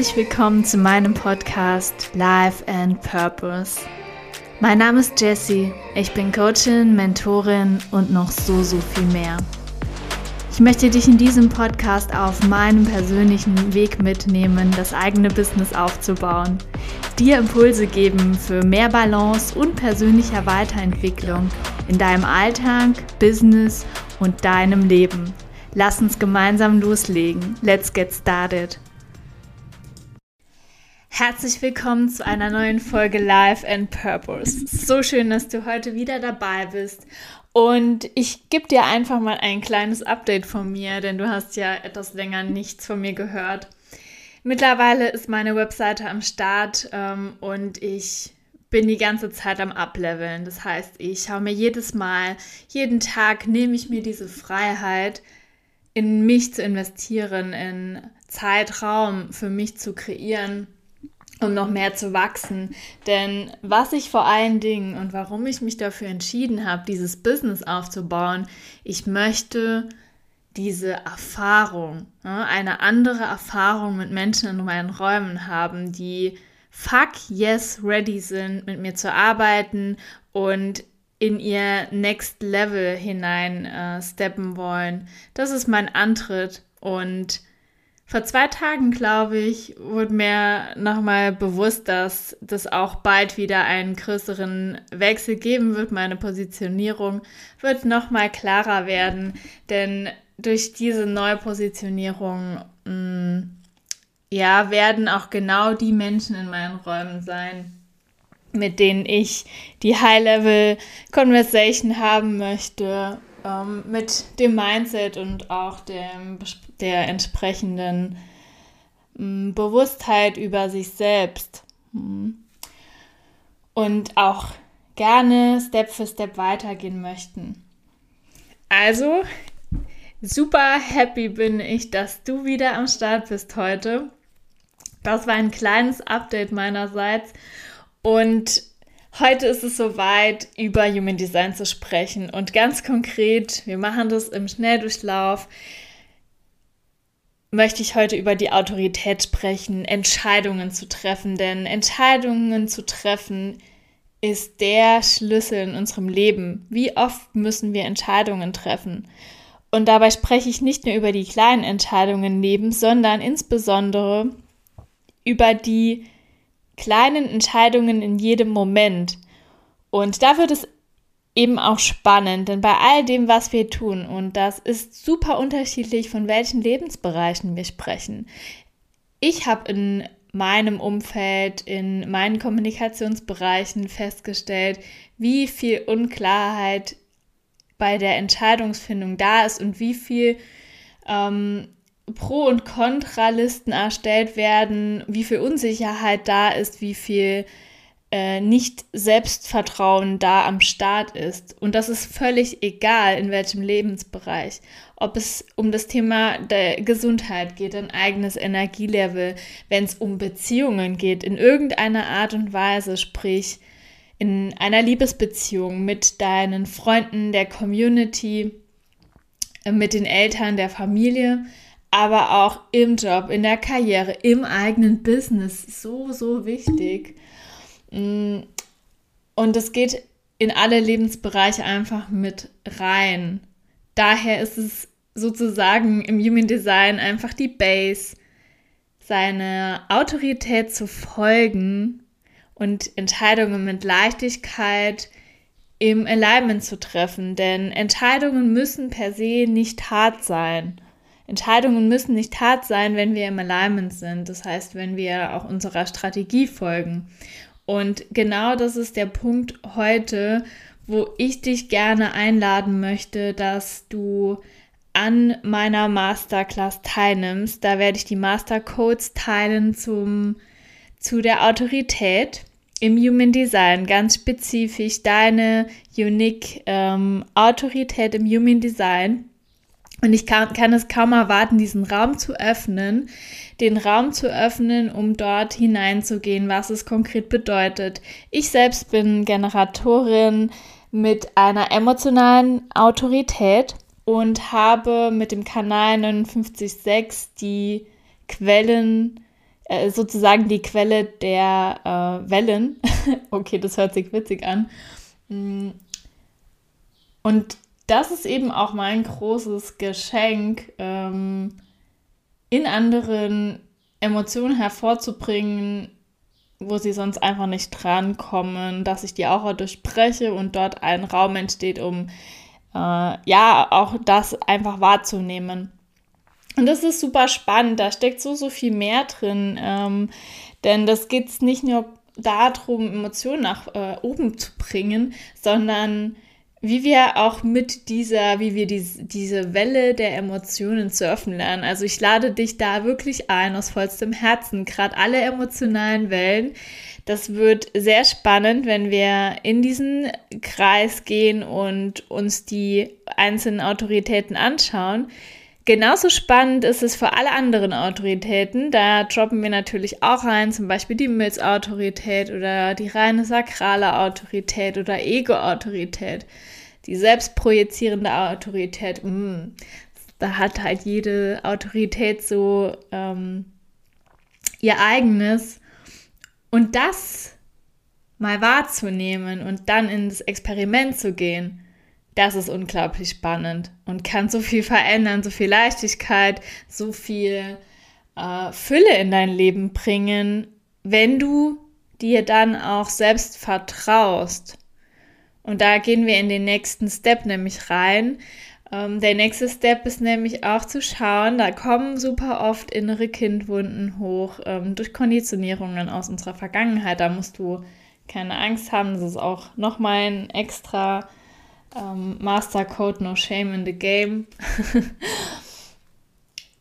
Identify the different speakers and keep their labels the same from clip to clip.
Speaker 1: Herzlich willkommen zu meinem Podcast Life and Purpose. Mein Name ist Jessie, ich bin Coachin, Mentorin und noch so, so viel mehr. Ich möchte dich in diesem Podcast auf meinem persönlichen Weg mitnehmen, das eigene Business aufzubauen, dir Impulse geben für mehr Balance und persönlicher Weiterentwicklung in deinem Alltag, Business und deinem Leben. Lass uns gemeinsam loslegen. Let's get started. Herzlich willkommen zu einer neuen Folge Life and Purpose. So schön, dass du heute wieder dabei bist. Und ich gebe dir einfach mal ein kleines Update von mir, denn du hast ja etwas länger nichts von mir gehört. Mittlerweile ist meine Webseite am Start ähm, und ich bin die ganze Zeit am Upleveln. Das heißt, ich schaue mir jedes Mal, jeden Tag nehme ich mir diese Freiheit, in mich zu investieren, in Zeitraum für mich zu kreieren um noch mehr zu wachsen. Denn was ich vor allen Dingen und warum ich mich dafür entschieden habe, dieses Business aufzubauen, ich möchte diese Erfahrung, ne, eine andere Erfahrung mit Menschen in meinen Räumen haben, die fuck yes ready sind, mit mir zu arbeiten und in ihr Next Level hinein äh, steppen wollen. Das ist mein Antritt und vor zwei Tagen, glaube ich, wurde mir nochmal bewusst, dass das auch bald wieder einen größeren Wechsel geben wird. Meine Positionierung wird nochmal klarer werden, denn durch diese Neupositionierung mh, mm, ja, werden auch genau die Menschen in meinen Räumen sein, mit denen ich die High-Level-Conversation haben möchte ähm, mit dem Mindset und auch dem, der entsprechenden ähm, Bewusstheit über sich selbst. Mhm. Und auch gerne Step für Step weitergehen möchten. Also, super happy bin ich, dass du wieder am Start bist heute. Das war ein kleines Update meinerseits und Heute ist es soweit, über Human Design zu sprechen. Und ganz konkret, wir machen das im Schnelldurchlauf, möchte ich heute über die Autorität sprechen, Entscheidungen zu treffen. Denn Entscheidungen zu treffen ist der Schlüssel in unserem Leben. Wie oft müssen wir Entscheidungen treffen? Und dabei spreche ich nicht nur über die kleinen Entscheidungen im Leben, sondern insbesondere über die kleinen Entscheidungen in jedem Moment. Und da wird es eben auch spannend, denn bei all dem, was wir tun, und das ist super unterschiedlich, von welchen Lebensbereichen wir sprechen. Ich habe in meinem Umfeld, in meinen Kommunikationsbereichen festgestellt, wie viel Unklarheit bei der Entscheidungsfindung da ist und wie viel ähm, Pro- und Kontralisten erstellt werden, wie viel Unsicherheit da ist, wie viel äh, nicht Selbstvertrauen da am Start ist. Und das ist völlig egal, in welchem Lebensbereich. Ob es um das Thema der Gesundheit geht, ein eigenes Energielevel, wenn es um Beziehungen geht, in irgendeiner Art und Weise, sprich in einer Liebesbeziehung mit deinen Freunden, der Community, mit den Eltern, der Familie aber auch im Job, in der Karriere, im eigenen Business. So, so wichtig. Mm, und es geht in alle Lebensbereiche einfach mit rein. Daher ist es sozusagen im Human Design einfach die Base, seine Autorität zu folgen und Entscheidungen mit Leichtigkeit im Alignment zu treffen. Denn Entscheidungen müssen per se nicht hart sein. Entscheidungen müssen nicht hart sein, wenn wir im Alignment sind. Das heißt, wenn wir auch unserer Strategie folgen. Und genau das ist der Punkt heute, wo ich dich gerne einladen möchte, dass du an meiner Masterclass teilnimmst. Da werde ich die Mastercodes teilen zum, zu der Autorität im Human Design, ganz spezifisch deine Unique ähm, Autorität im Human Design. Und ich kann, kann es kaum erwarten, diesen Raum zu öffnen, den Raum zu öffnen, um dort hineinzugehen, was es konkret bedeutet. Ich selbst bin Generatorin mit einer emotionalen Autorität und habe mit dem Kanal 59.6 die Quellen äh, sozusagen die Quelle der äh, Wellen. okay, das hört sich witzig an. Mm. Und das ist eben auch mein großes Geschenk, ähm, in anderen Emotionen hervorzubringen, wo sie sonst einfach nicht drankommen, dass ich die Aura durchbreche und dort ein Raum entsteht, um äh, ja auch das einfach wahrzunehmen. Und das ist super spannend, da steckt so, so viel mehr drin, ähm, denn das geht es nicht nur darum, Emotionen nach äh, oben zu bringen, sondern wie wir auch mit dieser, wie wir die, diese Welle der Emotionen surfen lernen. Also ich lade dich da wirklich ein aus vollstem Herzen, gerade alle emotionalen Wellen. Das wird sehr spannend, wenn wir in diesen Kreis gehen und uns die einzelnen Autoritäten anschauen. Genauso spannend ist es für alle anderen Autoritäten. Da droppen wir natürlich auch rein, zum Beispiel die Milz-Autorität oder die reine sakrale Autorität oder Ego-Autorität. Die selbstprojizierende Autorität. Mh, mm, da hat halt jede Autorität so ähm, ihr eigenes. Und das mal wahrzunehmen und dann ins Experiment zu gehen das ist unglaublich spannend und kann so viel verändern, so viel Leichtigkeit, so viel äh, Fülle in dein Leben bringen, wenn du dir dann auch selbst vertraust. Und da gehen wir in den nächsten Step nämlich rein. Ähm, der nächste Step ist nämlich auch zu schauen, da kommen super oft innere Kindwunden hoch ähm, durch Konditionierungen aus unserer Vergangenheit. Da musst du keine Angst haben, das ist auch nochmal ein extra ähm, Master Code No Shame in the Game.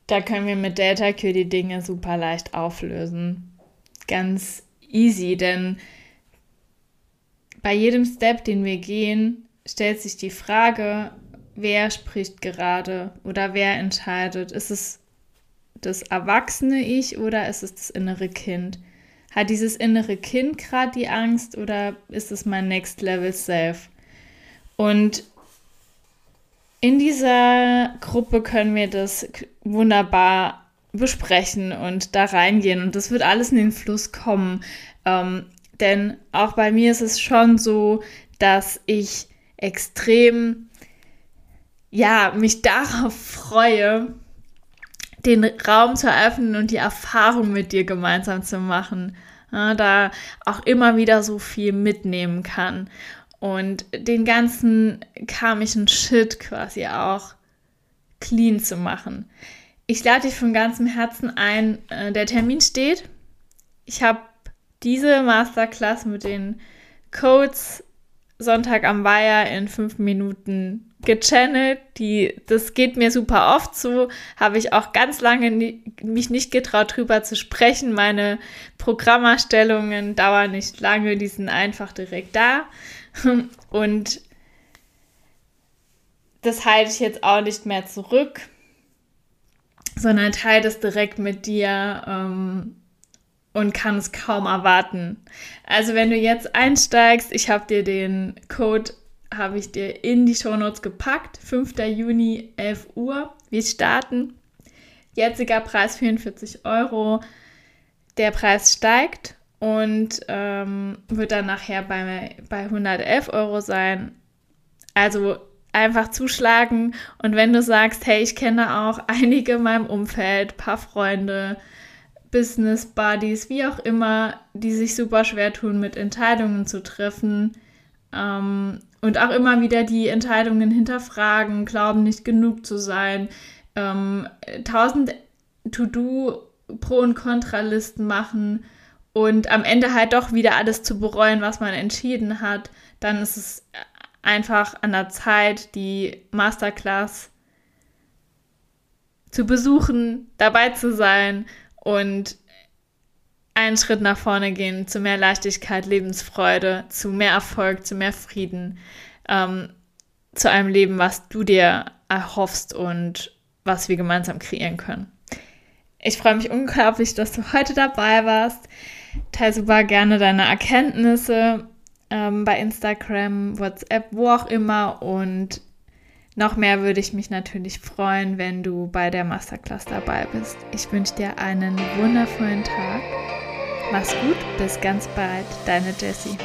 Speaker 1: da können wir mit Data Q die Dinge super leicht auflösen. Ganz easy, denn bei jedem Step, den wir gehen, stellt sich die Frage, wer spricht gerade oder wer entscheidet. Ist es das erwachsene Ich oder ist es das innere Kind? Hat dieses innere Kind gerade die Angst oder ist es mein Next Level Self? Und in dieser Gruppe können wir das wunderbar besprechen und da reingehen. Und das wird alles in den Fluss kommen. Ähm, denn auch bei mir ist es schon so, dass ich extrem, ja, mich darauf freue, den Raum zu eröffnen und die Erfahrung mit dir gemeinsam zu machen. Ja, da auch immer wieder so viel mitnehmen kann und den ganzen karmischen Shit quasi auch clean zu machen. Ich lade dich von ganzem Herzen ein. Äh, der Termin steht. Ich habe diese Masterclass mit den Codes Sonntag am Weiher in fünf Minuten gechannelt. Die, das geht mir super oft so. Habe ich auch ganz lange nie, mich nicht getraut, drüber zu sprechen. Meine Programmerstellungen dauern nicht lange, die sind einfach direkt da. Und das halte ich jetzt auch nicht mehr zurück, sondern teile das direkt mit dir ähm, und kann es kaum erwarten. Also wenn du jetzt einsteigst, ich habe dir den Code, habe ich dir in die Shownotes gepackt, 5. Juni, 11 Uhr. Wir starten. Jetziger Preis 44 Euro. Der Preis steigt und ähm, wird dann nachher bei, bei 111 Euro sein. Also einfach zuschlagen und wenn du sagst, hey, ich kenne auch einige in meinem Umfeld, paar Freunde, Business Buddies, wie auch immer, die sich super schwer tun, mit Entscheidungen zu treffen ähm, und auch immer wieder die Entscheidungen hinterfragen, glauben nicht genug zu sein, ähm, tausend To-Do Pro- und Kontralisten machen und am Ende halt doch wieder alles zu bereuen, was man entschieden hat, dann ist es einfach an der Zeit, die Masterclass zu besuchen, dabei zu sein und einen Schritt nach vorne gehen zu mehr Leichtigkeit, Lebensfreude, zu mehr Erfolg, zu mehr Frieden, ähm, zu einem Leben, was du dir erhoffst und was wir gemeinsam kreieren können. Ich freue mich unglaublich, dass du heute dabei warst. Teil super gerne deine Erkenntnisse ähm, bei Instagram, WhatsApp, wo auch immer und Noch mehr würde ich mich natürlich freuen, wenn du bei der Masterclass dabei bist. Ich wünsche dir einen wundervollen Tag. Mach's gut, bis ganz bald, deine Jessie.